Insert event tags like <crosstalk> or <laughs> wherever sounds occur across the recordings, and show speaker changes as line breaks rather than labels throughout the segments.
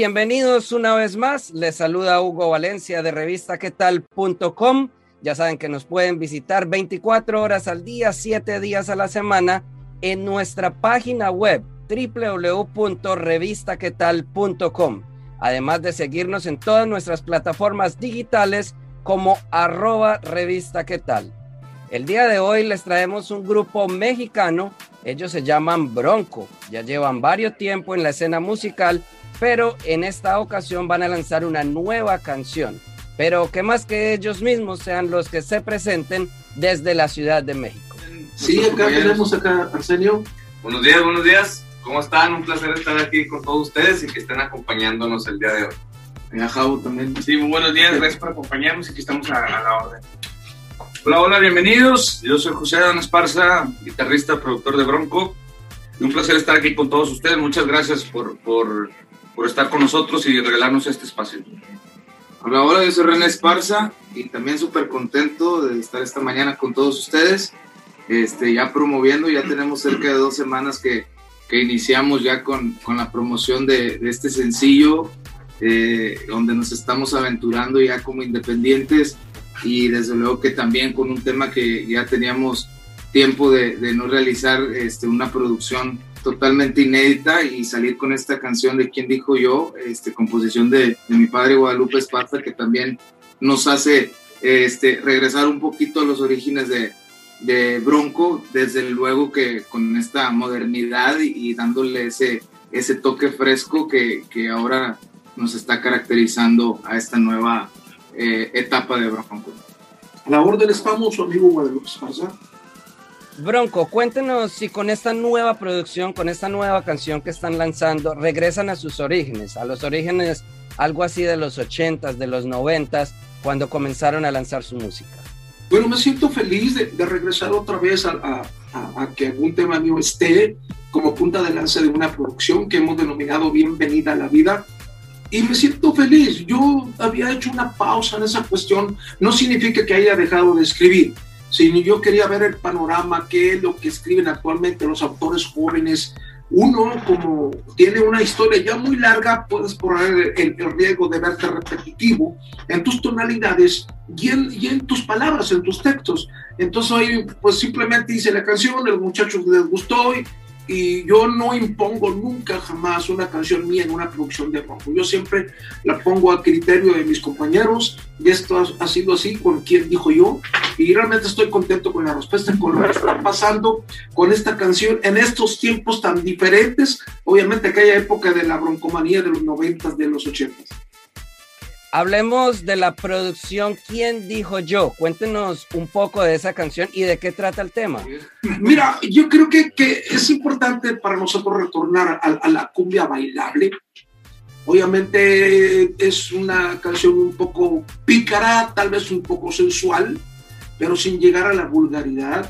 Bienvenidos una vez más. Les saluda Hugo Valencia de revistaquetal.com. Ya saben que nos pueden visitar 24 horas al día, 7 días a la semana en nuestra página web www.revistaquetal.com. Además de seguirnos en todas nuestras plataformas digitales como arroba revista. El día de hoy les traemos un grupo mexicano, ellos se llaman Bronco, ya llevan varios tiempo en la escena musical pero en esta ocasión van a lanzar una nueva canción. Pero que más que ellos mismos sean los que se presenten desde la Ciudad de México.
Sí, acá tenemos acá Arsenio.
Buenos días, buenos días. ¿Cómo están? Un placer estar aquí con todos ustedes y que estén acompañándonos el día de hoy.
a Javo también.
Sí, muy buenos días. Gracias por acompañarnos y que estamos a, la orden. Hola, hola, bienvenidos. Yo soy José Adán Esparza, guitarrista, productor de Bronco. un placer estar aquí con todos ustedes. Muchas gracias por, por por estar con nosotros y regalarnos este espacio.
Hola, hola, yo soy René Esparza y también súper contento de estar esta mañana con todos ustedes, este, ya promoviendo, ya tenemos cerca de dos semanas que, que iniciamos ya con, con la promoción de, este sencillo, eh, donde nos estamos aventurando ya como independientes y desde luego que también con un tema que ya teníamos tiempo de, de no realizar este, una producción totalmente inédita y salir con esta canción de Quién dijo yo, este, composición de, de mi padre Guadalupe Esparza, que también nos hace este, regresar un poquito a los orígenes de, de Bronco, desde luego que con esta modernidad y, y dándole ese, ese toque fresco que, que, ahora nos está caracterizando a esta nueva eh, etapa de Bronco.
La orden estamos, su amigo Guadalupe Esparza.
Bronco, cuéntenos si con esta nueva producción, con esta nueva canción que están lanzando, regresan a sus orígenes, a los orígenes algo así de los 80s, de los 90s, cuando comenzaron a lanzar su música.
Bueno, me siento feliz de, regresar otra vez a, a, que algún tema mío esté como punta de lanza de una producción que hemos denominado Bienvenida a la Vida. Y me siento feliz. Yo había hecho una pausa en esa cuestión. No significa que haya dejado de escribir sino yo quería ver el panorama, qué es lo que escriben actualmente los autores jóvenes. Uno, como tiene una historia ya muy larga, puedes correr el, riesgo de verte repetitivo en tus tonalidades y en, tus palabras, en tus textos. Entonces hoy, pues simplemente hice la canción, a los muchachos les gustó y, y yo no impongo nunca jamás una canción mía en una producción de rock. Yo siempre la pongo a criterio de mis compañeros y esto ha, sido así con quien dijo yo y realmente estoy contento con la respuesta, con lo que está pasando con esta canción en estos tiempos tan diferentes, obviamente aquella época de la broncomanía de los noventas, de los ochentas.
Hablemos de la producción ¿Quién dijo yo? Cuéntenos un poco de esa canción y de qué trata el tema.
Mira, yo creo que, que es importante para nosotros retornar a, a, la cumbia bailable. Obviamente es una canción un poco pícara, tal vez un poco sensual, pero sin llegar a la vulgaridad.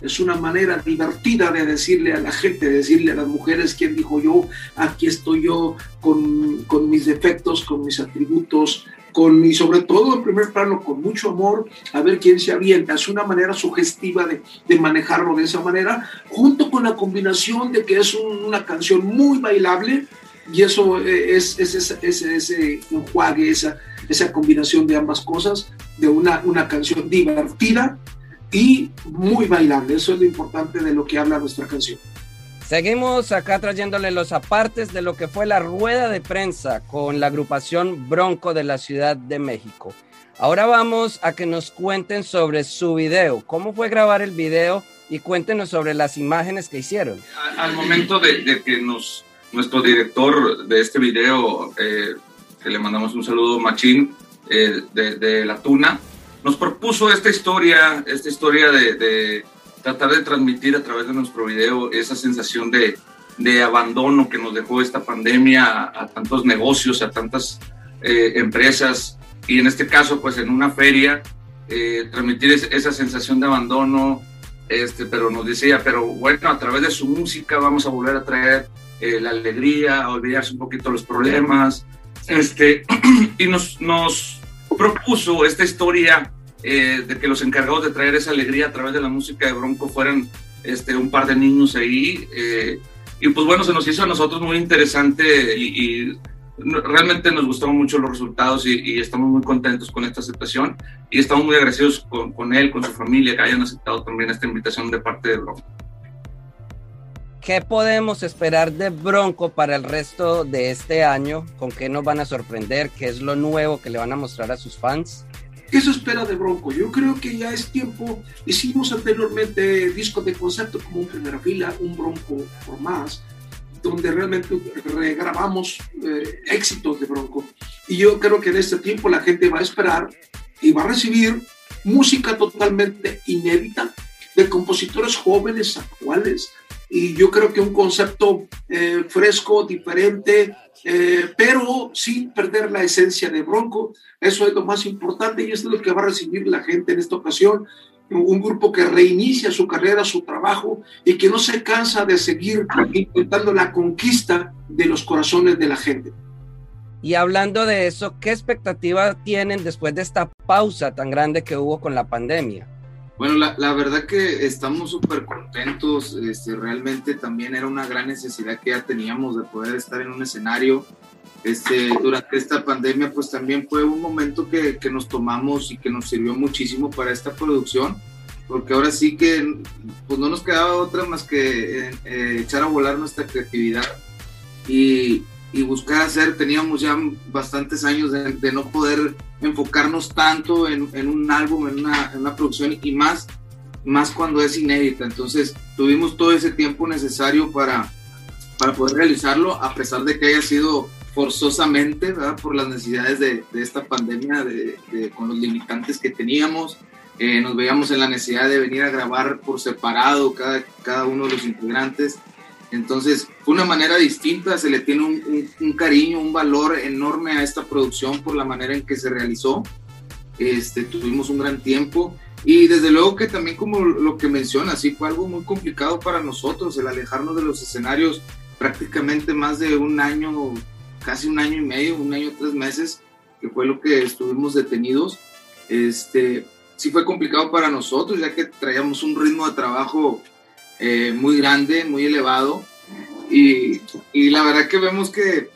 Es una manera divertida de decirle a la gente, de decirle a las mujeres quién dijo yo, aquí estoy yo con, con mis defectos, con mis atributos, con, y sobre todo en primer plano con mucho amor, a ver quién se avienta. Es una manera sugestiva de, de manejarlo de esa manera, junto con la combinación de que es un, una canción muy bailable y eso es, es, es, es ese enjuague, esa, esa combinación de ambas cosas, de una, una canción divertida y muy bailable. Eso es lo importante de lo que habla nuestra canción.
Seguimos acá trayéndole los apartes de lo que fue la rueda de prensa con la agrupación Bronco de la Ciudad de México. Ahora vamos a que nos cuenten sobre su video. ¿Cómo fue grabar el video? Y cuéntenos sobre las imágenes que hicieron.
Al momento de, de que nos, nuestro director de este video, eh, que le mandamos un saludo, Machín, eh, de, de La Tuna, nos propuso esta historia, esta historia de, tratar de transmitir a través de nuestro video esa sensación de, abandono que nos dejó esta pandemia a, tantos negocios, a tantas eh, empresas y en este caso pues en una feria eh, transmitir esa sensación de abandono, este, pero nos decía, pero bueno, a través de su música vamos a volver a traer eh, la alegría, a olvidarse un poquito los problemas, este, <clears throat> y nos, nos propuso esta historia eh, de que los encargados de traer esa alegría a través de la música de Bronco fueran este, un par de niños ahí, y pues bueno, se nos hizo a nosotros muy interesante y realmente nos gustaron mucho los resultados y, estamos muy contentos con esta aceptación y estamos muy agradecidos con, él, con su familia, que hayan aceptado también esta invitación de parte de Bronco.
¿Qué podemos esperar de Bronco para el resto de este año? ¿Con qué nos van a sorprender? ¿Qué es lo nuevo que le van a mostrar a sus fans?
¿Qué se espera de Bronco? Yo creo que ya es tiempo. Hicimos anteriormente discos de concepto como un primera fila, un Bronco por más donde realmente regrabamos eh, éxitos de Bronco. Y yo creo que en este tiempo la gente va a esperar y va a recibir música totalmente inédita de compositores jóvenes, actuales. Y yo creo que un concepto eh, fresco, diferente, eh, pero sin perder la esencia de Bronco. Eso es lo más importante y eso es lo que va a recibir la gente en esta ocasión un grupo que reinicia su carrera, su trabajo y que no se cansa de seguir intentando la conquista de los corazones de la gente.
Y hablando de eso, ¿qué expectativa tienen después de esta pausa tan grande que hubo con la pandemia?
Bueno, la, verdad que estamos súper contentos. Este, realmente también era una gran necesidad que ya teníamos de poder estar en un escenario este, durante esta pandemia, pues también fue un momento que, que, nos tomamos y que nos sirvió muchísimo para esta producción, porque ahora sí que pues no nos quedaba otra más que eh, eh, echar a volar nuestra creatividad y, y, buscar hacer, teníamos ya bastantes años de, no poder enfocarnos tanto en, en un álbum, en una, en una, producción y más, más cuando es inédita, entonces tuvimos todo ese tiempo necesario para, para poder realizarlo, a pesar de que haya sido forzosamente, ¿verdad? por las necesidades de, de esta pandemia, de, con los limitantes que teníamos. Eh, nos veíamos en la necesidad de venir a grabar por separado cada, cada uno de los integrantes. Entonces, fue una manera distinta, se le tiene un, un, cariño, un valor enorme a esta producción por la manera en que se realizó. Este, tuvimos un gran tiempo y desde luego que también como lo que menciona, sí fue algo muy complicado para nosotros el alejarnos de los escenarios prácticamente más de un año casi un año y medio, un año tres meses, que fue lo que estuvimos detenidos. Este, sí fue complicado para nosotros, ya que traíamos un ritmo de trabajo eh, muy grande, muy elevado. Y, y, la verdad que vemos que,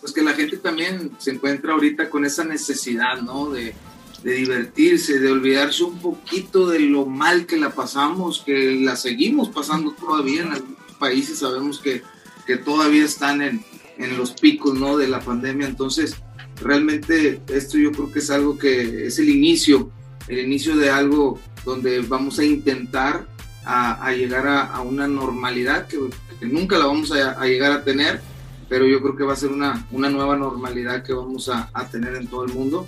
pues que la gente también se encuentra ahorita con esa necesidad, ¿no? De, de divertirse, de olvidarse un poquito de lo mal que la pasamos, que la seguimos pasando todavía en algunos países, sabemos que, que todavía están en, en los picos ¿no? de la pandemia. Entonces, realmente esto yo creo que es algo que es el inicio, el inicio de algo donde vamos a intentar a, llegar a, una normalidad que, nunca la vamos a, llegar a tener, pero yo creo que va a ser una, una nueva normalidad que vamos a, tener en todo el mundo.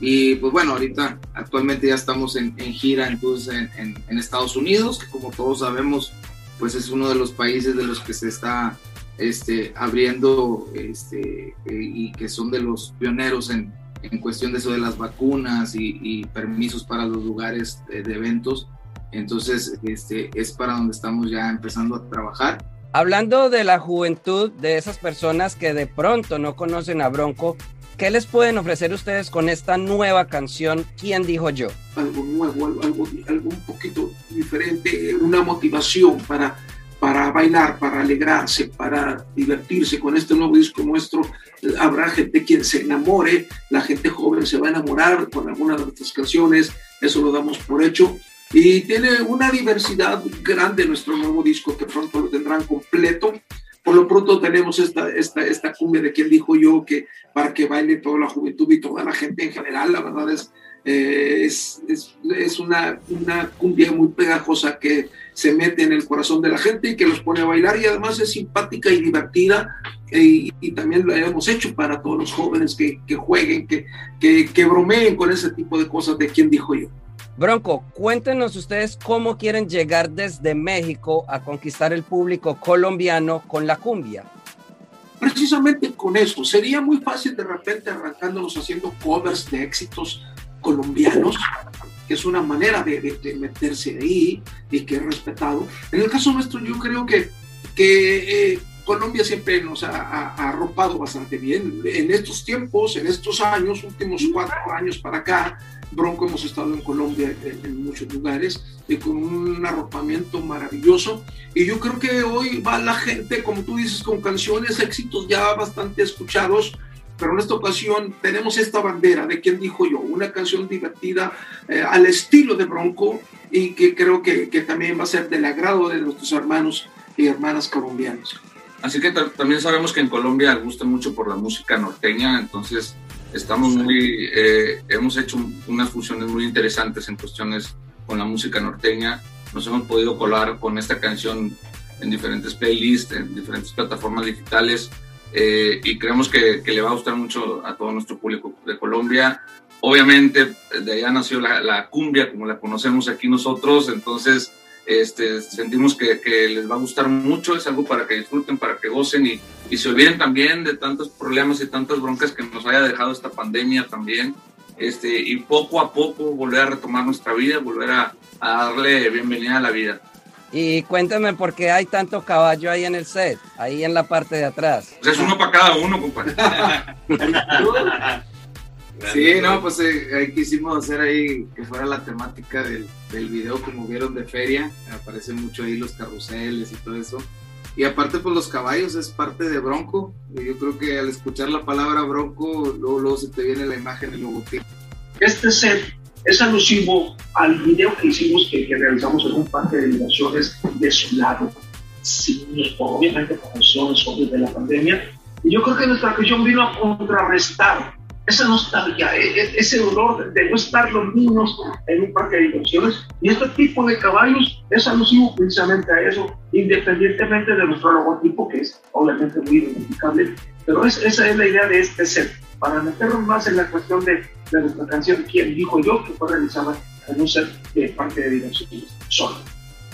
Y pues bueno, ahorita actualmente ya estamos en, gira entonces en, en, Estados Unidos, que como todos sabemos, pues es uno de los países de los que se está este, abriendo este, eh, y que son de los pioneros en, en, cuestión de eso de las vacunas y, permisos para los lugares de, eventos. Entonces, este, es para donde estamos ya empezando a trabajar.
Hablando de la juventud, de esas personas que de pronto no conocen a Bronco, ¿qué les pueden ofrecer ustedes con esta nueva canción? ¿Quién dijo yo?
Algo nuevo, algo, algo un poquito diferente, una motivación para para bailar, para alegrarse, para divertirse con este nuevo disco nuestro. Habrá gente quien se enamore, la gente joven se va a enamorar con alguna de nuestras canciones, eso lo damos por hecho. Y tiene una diversidad grande nuestro nuevo disco que pronto lo tendrán completo. Por lo pronto tenemos esta, esta, esta cumbia de quien dijo yo que para que baile toda la juventud y toda la gente en general, la verdad es, eh, es, es, una, una cumbia muy pegajosa que se mete en el corazón de la gente y que los pone a bailar y además es simpática y divertida y, y también lo hemos hecho para todos los jóvenes que, que jueguen, que, que, que bromeen con ese tipo de cosas de quien dijo yo.
Bronco, cuéntenos ustedes cómo quieren llegar desde México a conquistar el público colombiano con la cumbia.
Precisamente con eso, sería muy fácil de repente arrancándonos haciendo covers de éxitos colombianos, que es una manera de, de, meterse ahí y que es respetado. En el caso nuestro yo creo que, que eh, Colombia siempre nos ha, arropado bastante bien. En estos tiempos, en estos años, últimos cuatro años para acá, Bronco hemos estado en Colombia en, en, muchos lugares y con un arropamiento maravilloso. Y yo creo que hoy va la gente, como tú dices, con canciones, éxitos ya bastante escuchados, pero en esta ocasión tenemos esta bandera de quien dijo yo, una canción divertida eh, al estilo de Bronco y que creo que, que también va a ser del agrado de nuestros hermanos y hermanas colombianos.
Así que también sabemos que en Colombia gusta mucho por la música norteña, entonces estamos muy, eh, hemos hecho unas fusiones muy interesantes en cuestiones con la música norteña. Nos hemos podido colar con esta canción en diferentes playlists, en diferentes plataformas digitales eh, y creemos que, que, le va a gustar mucho a todo nuestro público de Colombia. Obviamente de allá nació la, la cumbia como la conocemos aquí nosotros, entonces este, sentimos que, que, les va a gustar mucho, es algo para que disfruten, para que gocen y, y, se olviden también de tantos problemas y tantas broncas que nos haya dejado esta pandemia también. Este, y poco a poco volver a retomar nuestra vida, volver a, a darle bienvenida a la vida.
Y cuéntame por qué hay tanto caballo ahí en el set, ahí en la parte de atrás.
Pues es uno para cada uno, compadre. <laughs> <laughs>
Sí, no, pues eh, quisimos hacer ahí que fuera la temática del, del, video, como vieron de feria. Aparecen mucho ahí los carruseles y todo eso. Y aparte, pues los caballos es parte de Bronco. Y yo creo que al escuchar la palabra Bronco, luego, luego se te viene la imagen del logotipo.
Este set es alusivo al video que hicimos, que, que realizamos en un parque de diversiones de su lado. Sí, obviamente por razones obvias de la pandemia. Y yo creo que nuestra canción vino a contrarrestar esa nostalgia, ese dolor de no estar los niños en un parque de diversiones. Y este tipo de caballos es alusivo precisamente a eso, independientemente de nuestro logotipo, que es obviamente muy identificable. Pero es, esa es la idea de este set, para meternos más en la cuestión de, de nuestra canción, quien dijo yo, que fue realizada en un set de parque de diversiones solo.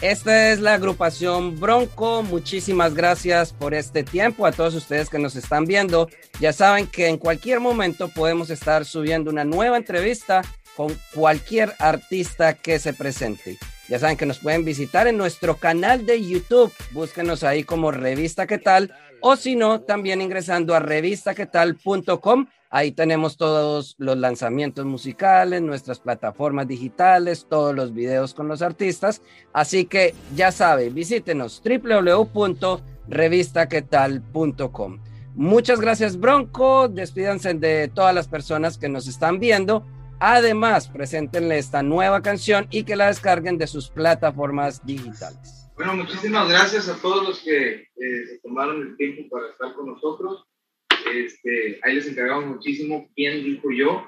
Esta es la agrupación Bronco. Muchísimas gracias por este tiempo a todos ustedes que nos están viendo. Ya saben que en cualquier momento podemos estar subiendo una nueva entrevista con cualquier artista que se presente. Ya saben que nos pueden visitar en nuestro canal de YouTube. Búsquenos ahí como Revista ¿Qué tal? O si no, también ingresando a revistaquetal.com. Ahí tenemos todos los lanzamientos musicales, nuestras plataformas digitales, todos los videos con los artistas. Así que ya sabe, visítenos www.revistaquetal.com. Muchas gracias, Bronco. Despídanse de todas las personas que nos están viendo. Además, preséntenle esta nueva canción y que la descarguen de sus plataformas digitales.
Bueno, muchísimas gracias a todos los que eh, tomaron el tiempo para estar con nosotros. Este, ahí les encargamos muchísimo quién dijo yo,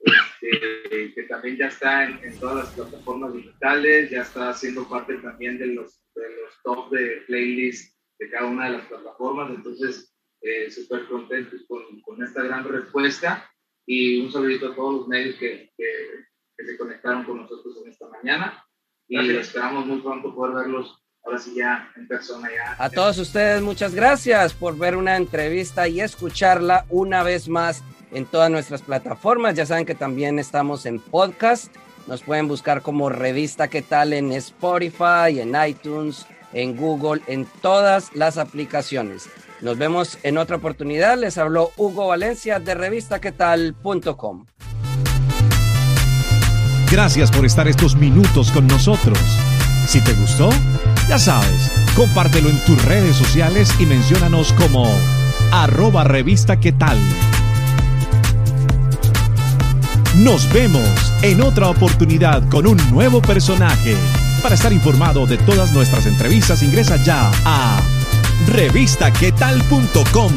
este, que también ya está en, en, todas las plataformas digitales, ya está haciendo parte también de los, de los top de playlist de cada una de las plataformas, entonces eh, súper contentos con, con, esta gran respuesta y un saludito a todos los medios que, que, que se conectaron con nosotros en esta mañana y Gracias. esperamos muy pronto poder verlos ahora sí ya en persona ya.
A todos ustedes muchas gracias por ver una entrevista y escucharla una vez más en todas nuestras plataformas. Ya saben que también estamos en podcast. Nos pueden buscar como revista qué tal en Spotify, en iTunes, en Google, en todas las aplicaciones. Nos vemos en otra oportunidad. Les habló Hugo Valencia de revistaquetal.com.
Gracias por estar estos minutos con nosotros. Si te gustó, ya sabes, compártelo en tus redes sociales y menciónanos como arroba revista qué tal. Nos vemos en otra oportunidad con un nuevo personaje. Para estar informado de todas nuestras entrevistas, ingresa ya a revistaquetal.com.